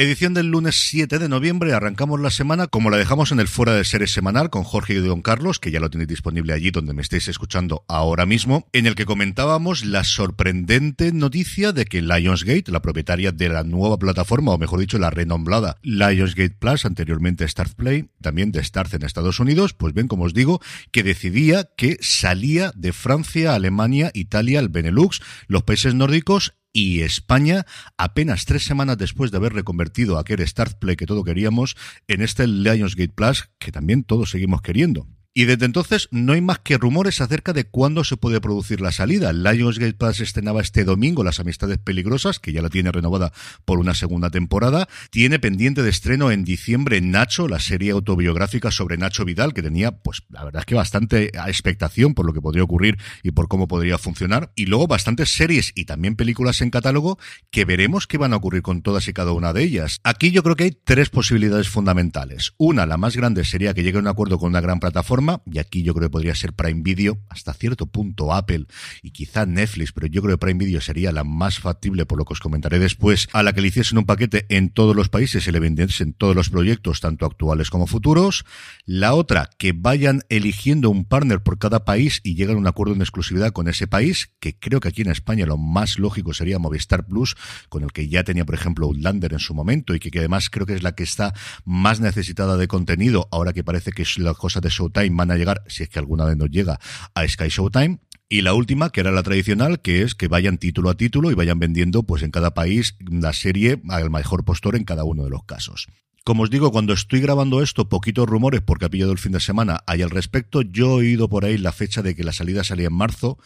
Edición del lunes 7 de noviembre. Arrancamos la semana como la dejamos en el Fuera de Series semanal con Jorge y Don Carlos, que ya lo tenéis disponible allí donde me estéis escuchando ahora mismo, en el que comentábamos la sorprendente noticia de que Lionsgate, la propietaria de la nueva plataforma, o mejor dicho, la renombrada Lionsgate Plus, anteriormente Start Play, también de Start en Estados Unidos, pues ven, como os digo, que decidía que salía de Francia, Alemania, Italia, el Benelux, los países nórdicos y España apenas tres semanas después de haber reconvertido aquel Start Play que todo queríamos en este Lionsgate Plus que también todos seguimos queriendo. Y desde entonces no hay más que rumores acerca de cuándo se puede producir la salida. Lionsgate Plus estrenaba este domingo Las Amistades Peligrosas, que ya la tiene renovada por una segunda temporada. Tiene pendiente de estreno en diciembre Nacho, la serie autobiográfica sobre Nacho Vidal, que tenía, pues la verdad es que bastante expectación por lo que podría ocurrir y por cómo podría funcionar. Y luego bastantes series y también películas en catálogo que veremos qué van a ocurrir con todas y cada una de ellas. Aquí yo creo que hay tres posibilidades fundamentales. Una, la más grande, sería que llegue a un acuerdo con una gran plataforma y aquí yo creo que podría ser Prime Video, hasta cierto punto Apple y quizá Netflix, pero yo creo que Prime Video sería la más factible, por lo que os comentaré después, a la que le hiciesen un paquete en todos los países y le vendiesen todos los proyectos, tanto actuales como futuros. La otra, que vayan eligiendo un partner por cada país y lleguen a un acuerdo en exclusividad con ese país, que creo que aquí en España lo más lógico sería Movistar Plus, con el que ya tenía, por ejemplo, Outlander en su momento y que, que además creo que es la que está más necesitada de contenido, ahora que parece que es la cosa de Showtime van a llegar, si es que alguna vez nos llega, a Sky Showtime. Y la última, que era la tradicional, que es que vayan título a título y vayan vendiendo, pues en cada país, la serie al mejor postor en cada uno de los casos. Como os digo, cuando estoy grabando esto, poquitos rumores, porque ha pillado el fin de semana, hay al respecto. Yo he oído por ahí la fecha de que la salida salía en marzo.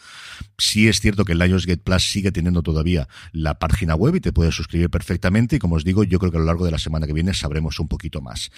Sí es cierto que el Lionsgate Plus sigue teniendo todavía la página web y te puedes suscribir perfectamente. Y como os digo, yo creo que a lo largo de la semana que viene sabremos un poquito más.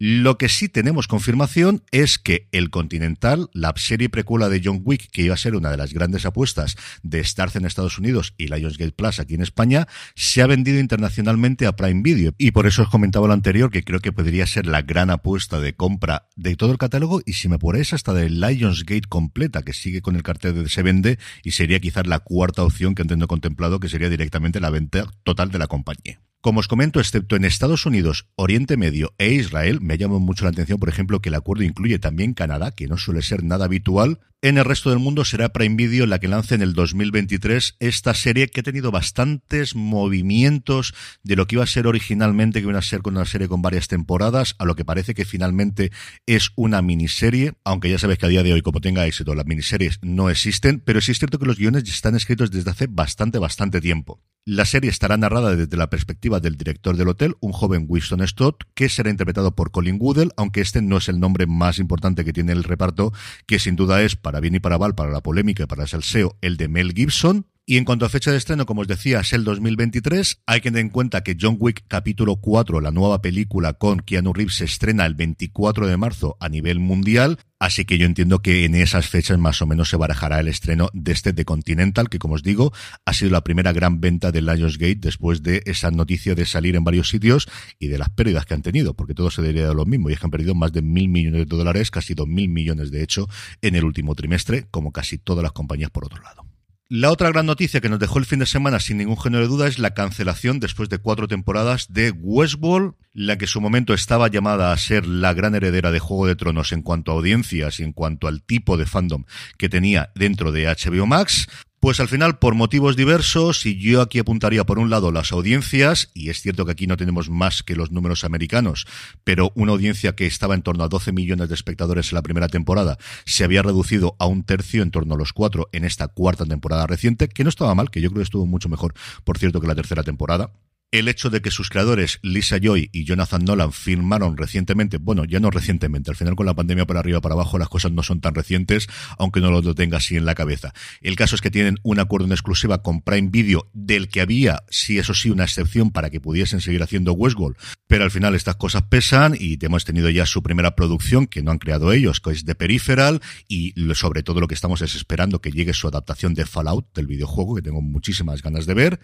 Lo que sí tenemos confirmación es que el Continental, la serie precuela de John Wick, que iba a ser una de las grandes apuestas de Starz en Estados Unidos y Lionsgate Plus aquí en España, se ha vendido internacionalmente a Prime Video. Y por eso os comentaba lo anterior, que creo que podría ser la gran apuesta de compra de todo el catálogo y si me ponéis hasta de Lionsgate completa, que sigue con el cartel de se vende y sería quizás la cuarta opción que entiendo contemplado, que sería directamente la venta total de la compañía. Como os comento, excepto en Estados Unidos, Oriente Medio e Israel, me llama mucho la atención, por ejemplo, que el acuerdo incluye también Canadá, que no suele ser nada habitual. En el resto del mundo será Prime Video la que lance en el 2023 esta serie que ha tenido bastantes movimientos de lo que iba a ser originalmente, que iba a ser con una serie con varias temporadas, a lo que parece que finalmente es una miniserie, aunque ya sabéis que a día de hoy, como tenga éxito, las miniseries no existen, pero sí es cierto que los guiones están escritos desde hace bastante, bastante tiempo. La serie estará narrada desde la perspectiva del director del hotel, un joven Winston Stott, que será interpretado por Colin Woodell, aunque este no es el nombre más importante que tiene el reparto, que sin duda es, para bien y para mal, para la polémica y para el salseo, el de Mel Gibson, y en cuanto a fecha de estreno, como os decía, es el 2023. Hay que tener en cuenta que John Wick capítulo 4, la nueva película con Keanu Reeves, se estrena el 24 de marzo a nivel mundial. Así que yo entiendo que en esas fechas más o menos se barajará el estreno de este The Continental, que como os digo, ha sido la primera gran venta de Lionsgate después de esa noticia de salir en varios sitios y de las pérdidas que han tenido, porque todo se debería de lo mismo. Y es que han perdido más de mil millones de dólares, casi dos mil millones de hecho, en el último trimestre, como casi todas las compañías por otro lado. La otra gran noticia que nos dejó el fin de semana sin ningún género de duda es la cancelación después de cuatro temporadas de Westworld, la que en su momento estaba llamada a ser la gran heredera de Juego de Tronos en cuanto a audiencias y en cuanto al tipo de fandom que tenía dentro de HBO Max. Pues al final, por motivos diversos, y yo aquí apuntaría por un lado las audiencias, y es cierto que aquí no tenemos más que los números americanos, pero una audiencia que estaba en torno a 12 millones de espectadores en la primera temporada se había reducido a un tercio, en torno a los cuatro, en esta cuarta temporada reciente, que no estaba mal, que yo creo que estuvo mucho mejor, por cierto, que la tercera temporada el hecho de que sus creadores, Lisa Joy y Jonathan Nolan, firmaron recientemente, bueno, ya no recientemente, al final con la pandemia para arriba para abajo las cosas no son tan recientes, aunque no lo tenga así en la cabeza. El caso es que tienen un acuerdo en exclusiva con Prime Video, del que había, sí, eso sí, una excepción para que pudiesen seguir haciendo Westworld, pero al final estas cosas pesan y hemos tenido ya su primera producción, que no han creado ellos, que es de Peripheral, y sobre todo lo que estamos es esperando que llegue su adaptación de Fallout, del videojuego, que tengo muchísimas ganas de ver.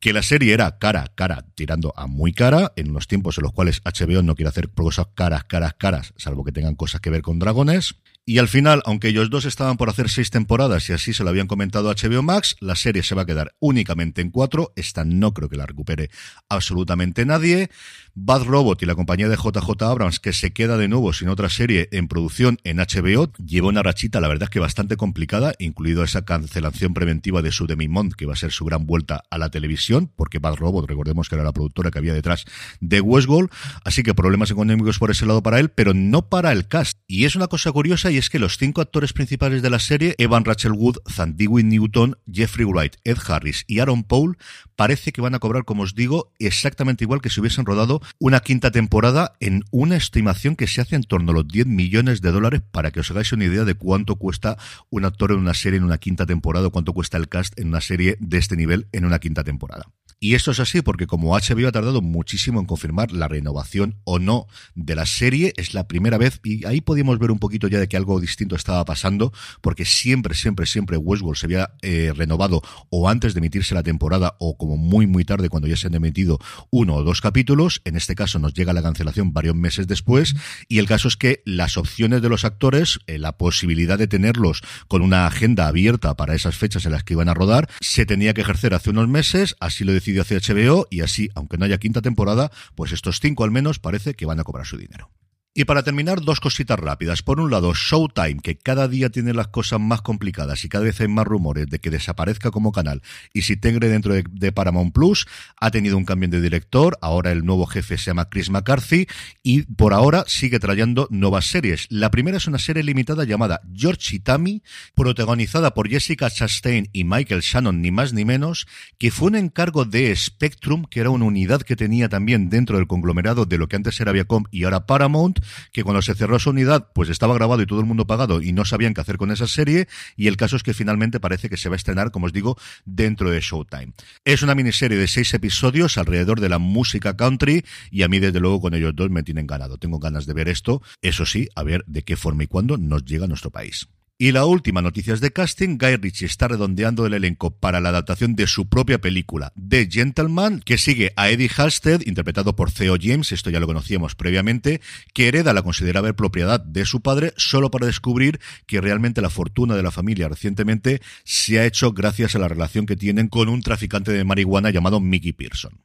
Que la serie era cara, cara, tirando a muy cara, en unos tiempos en los cuales HBO no quiere hacer cosas caras, caras, caras, salvo que tengan cosas que ver con dragones. Y al final, aunque ellos dos estaban por hacer seis temporadas y así se lo habían comentado a HBO Max, la serie se va a quedar únicamente en cuatro. Esta no creo que la recupere absolutamente nadie. Bad Robot y la compañía de JJ Abrams, que se queda de nuevo sin otra serie en producción en HBO, lleva una rachita, la verdad es que bastante complicada, incluido esa cancelación preventiva de su Demi Mont, que va a ser su gran vuelta a la televisión, porque Bad Robot, recordemos que era la productora que había detrás de Westworld, así que problemas económicos por ese lado para él, pero no para el cast. Y es una cosa curiosa y es que los cinco actores principales de la serie, Evan Rachel Wood, Zandigui Newton, Jeffrey Wright, Ed Harris y Aaron Paul, parece que van a cobrar, como os digo, exactamente igual que si hubiesen rodado una quinta temporada en una estimación que se hace en torno a los 10 millones de dólares para que os hagáis una idea de cuánto cuesta un actor en una serie en una quinta temporada o cuánto cuesta el cast en una serie de este nivel en una quinta temporada. Y esto es así porque como HBO ha tardado muchísimo en confirmar la renovación o no de la serie, es la primera vez y ahí podíamos ver un poquito ya de que algo distinto estaba pasando, porque siempre, siempre, siempre Westworld se había eh, renovado o antes de emitirse la temporada o como muy, muy tarde cuando ya se han emitido uno o dos capítulos. En este caso nos llega la cancelación varios meses después y el caso es que las opciones de los actores, eh, la posibilidad de tenerlos con una agenda abierta para esas fechas en las que iban a rodar, se tenía que ejercer hace unos meses, así lo hacer HBO y así, aunque no haya quinta temporada, pues estos cinco al menos parece que van a cobrar su dinero. Y para terminar, dos cositas rápidas. Por un lado, Showtime, que cada día tiene las cosas más complicadas y cada vez hay más rumores de que desaparezca como canal y se integre dentro de, Paramount Plus, ha tenido un cambio de director, ahora el nuevo jefe se llama Chris McCarthy y por ahora sigue trayendo nuevas series. La primera es una serie limitada llamada George Itami, protagonizada por Jessica Chastain y Michael Shannon, ni más ni menos, que fue un encargo de Spectrum, que era una unidad que tenía también dentro del conglomerado de lo que antes era Viacom y ahora Paramount, que cuando se cerró su unidad, pues estaba grabado y todo el mundo pagado y no sabían qué hacer con esa serie. Y el caso es que finalmente parece que se va a estrenar, como os digo, dentro de Showtime. Es una miniserie de seis episodios alrededor de la música country y a mí, desde luego, con ellos dos me tienen ganado. Tengo ganas de ver esto. Eso sí, a ver de qué forma y cuándo nos llega a nuestro país. Y la última noticia de casting, Guy Ritchie está redondeando el elenco para la adaptación de su propia película, The Gentleman, que sigue a Eddie Halstead, interpretado por Theo James, esto ya lo conocíamos previamente, que hereda la considerable propiedad de su padre solo para descubrir que realmente la fortuna de la familia recientemente se ha hecho gracias a la relación que tienen con un traficante de marihuana llamado Mickey Pearson.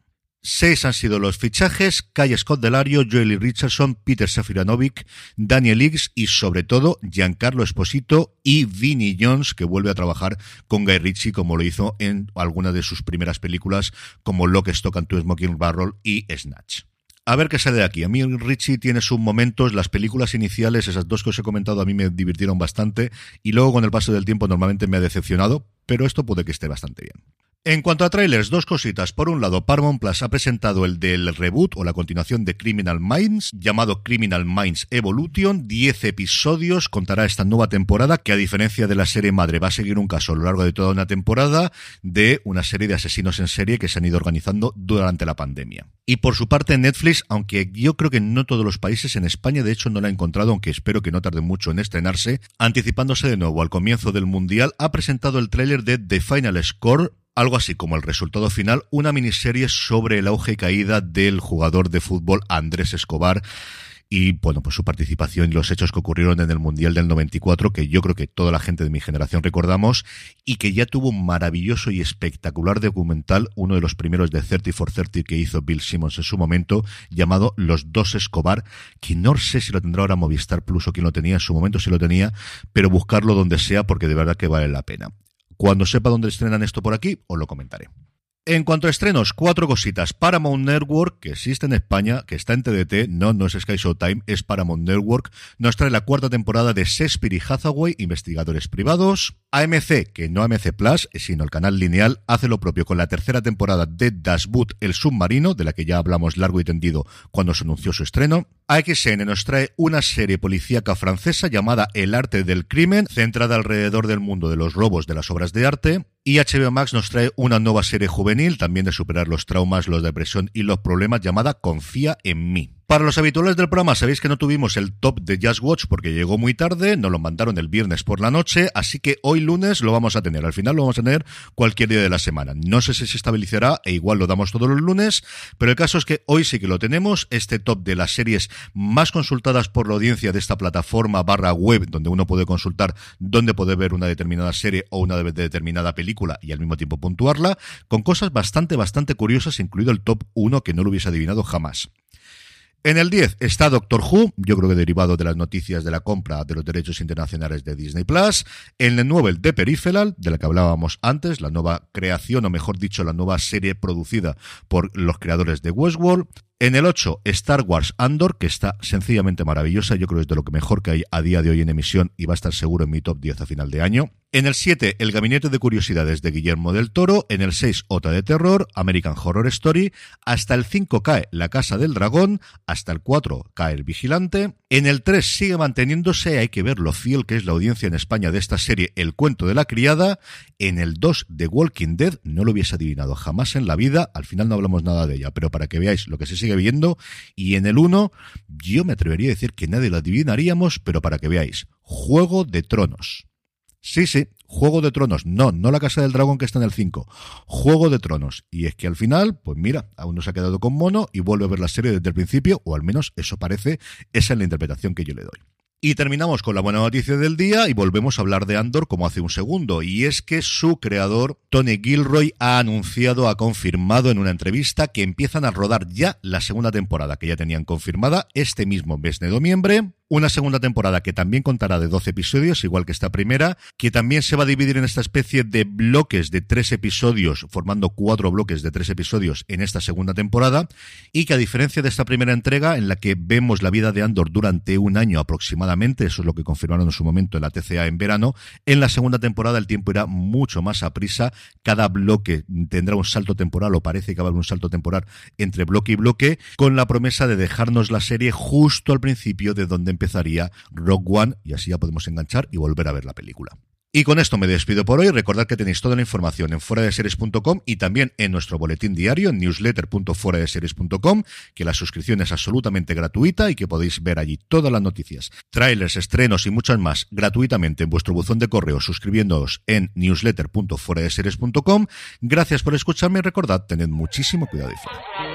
Seis han sido los fichajes, Kai Scott Delario, Joely Richardson, Peter Safiranovic, Daniel Higgs y sobre todo Giancarlo Esposito y Vinnie Jones, que vuelve a trabajar con Guy Ritchie como lo hizo en alguna de sus primeras películas como Lock, Stock and Two Smoking Barrel y Snatch. A ver qué sale de aquí. A mí Richie tiene sus momentos, las películas iniciales, esas dos que os he comentado, a mí me divirtieron bastante y luego con el paso del tiempo normalmente me ha decepcionado, pero esto puede que esté bastante bien. En cuanto a trailers, dos cositas. Por un lado, Paramount Plus ha presentado el del reboot o la continuación de Criminal Minds, llamado Criminal Minds Evolution. Diez episodios contará esta nueva temporada, que a diferencia de la serie madre va a seguir un caso a lo largo de toda una temporada de una serie de asesinos en serie que se han ido organizando durante la pandemia. Y por su parte, Netflix, aunque yo creo que no todos los países, en España de hecho no la ha encontrado, aunque espero que no tarde mucho en estrenarse, anticipándose de nuevo al comienzo del Mundial, ha presentado el tráiler de The Final Score, algo así como el resultado final, una miniserie sobre el auge y caída del jugador de fútbol Andrés Escobar y bueno, pues su participación y los hechos que ocurrieron en el Mundial del 94, que yo creo que toda la gente de mi generación recordamos, y que ya tuvo un maravilloso y espectacular documental, uno de los primeros de 30 for 30 que hizo Bill Simmons en su momento, llamado Los Dos Escobar, que no sé si lo tendrá ahora Movistar Plus o quien lo tenía, en su momento si lo tenía, pero buscarlo donde sea porque de verdad que vale la pena. Cuando sepa dónde estrenan esto por aquí, os lo comentaré. En cuanto a estrenos, cuatro cositas. Paramount Network, que existe en España, que está en TDT, no, no es Sky Showtime, es Paramount Network, nos trae la cuarta temporada de Shakespeare y Hathaway, investigadores privados. AMC, que no AMC Plus, sino el canal lineal, hace lo propio con la tercera temporada de Dashboot, el submarino, de la que ya hablamos largo y tendido cuando se anunció su estreno. AXN nos trae una serie policíaca francesa llamada El arte del crimen, centrada alrededor del mundo de los robos de las obras de arte. Y HBO Max nos trae una nueva serie juvenil, también de superar los traumas, la depresión y los problemas, llamada Confía en mí. Para los habituales del programa, sabéis que no tuvimos el top de Just Watch porque llegó muy tarde, nos lo mandaron el viernes por la noche, así que hoy lunes lo vamos a tener. Al final lo vamos a tener cualquier día de la semana. No sé si se estabilizará e igual lo damos todos los lunes, pero el caso es que hoy sí que lo tenemos, este top de las series más consultadas por la audiencia de esta plataforma barra web, donde uno puede consultar dónde puede ver una determinada serie o una determinada película y al mismo tiempo puntuarla, con cosas bastante, bastante curiosas, incluido el top 1 que no lo hubiese adivinado jamás. En el 10 está Doctor Who, yo creo que derivado de las noticias de la compra de los derechos internacionales de Disney Plus. En el 9 el The Peripheral, de la que hablábamos antes, la nueva creación, o mejor dicho, la nueva serie producida por los creadores de Westworld. En el 8, Star Wars Andor, que está sencillamente maravillosa. Yo creo que es de lo que mejor que hay a día de hoy en emisión y va a estar seguro en mi top 10 a final de año. En el 7, El Gabinete de Curiosidades de Guillermo del Toro. En el 6, Otra de Terror, American Horror Story. Hasta el 5 cae La Casa del Dragón. Hasta el 4 cae El Vigilante. En el 3 sigue manteniéndose, hay que ver lo fiel que es la audiencia en España de esta serie, El Cuento de la Criada. En el 2, The Walking Dead, no lo hubiese adivinado jamás en la vida. Al final no hablamos nada de ella, pero para que veáis lo que se sigue viendo. Y en el 1, yo me atrevería a decir que nadie lo adivinaríamos, pero para que veáis, Juego de Tronos. Sí, sí, Juego de Tronos. No, no la Casa del Dragón que está en el 5. Juego de Tronos. Y es que al final, pues mira, aún no se ha quedado con mono y vuelve a ver la serie desde el principio, o al menos eso parece, esa es la interpretación que yo le doy. Y terminamos con la buena noticia del día y volvemos a hablar de Andor como hace un segundo. Y es que su creador, Tony Gilroy, ha anunciado, ha confirmado en una entrevista que empiezan a rodar ya la segunda temporada, que ya tenían confirmada este mismo mes de noviembre. Una segunda temporada que también contará de 12 episodios, igual que esta primera, que también se va a dividir en esta especie de bloques de tres episodios, formando cuatro bloques de tres episodios en esta segunda temporada, y que a diferencia de esta primera entrega, en la que vemos la vida de Andor durante un año aproximadamente, eso es lo que confirmaron en su momento en la TCA en verano, en la segunda temporada el tiempo irá mucho más a prisa, cada bloque tendrá un salto temporal, o parece que va a haber un salto temporal entre bloque y bloque, con la promesa de dejarnos la serie justo al principio de donde empezaría Rock One y así ya podemos enganchar y volver a ver la película. Y con esto me despido por hoy. Recordad que tenéis toda la información en fuera de series.com y también en nuestro boletín diario newsletter.fueradeseries.com, que la suscripción es absolutamente gratuita y que podéis ver allí todas las noticias, trailers, estrenos y muchas más gratuitamente en vuestro buzón de correo suscribiéndoos en newsletter.fueradeseries.com. Gracias por escucharme y recordad, tened muchísimo cuidado y fuera.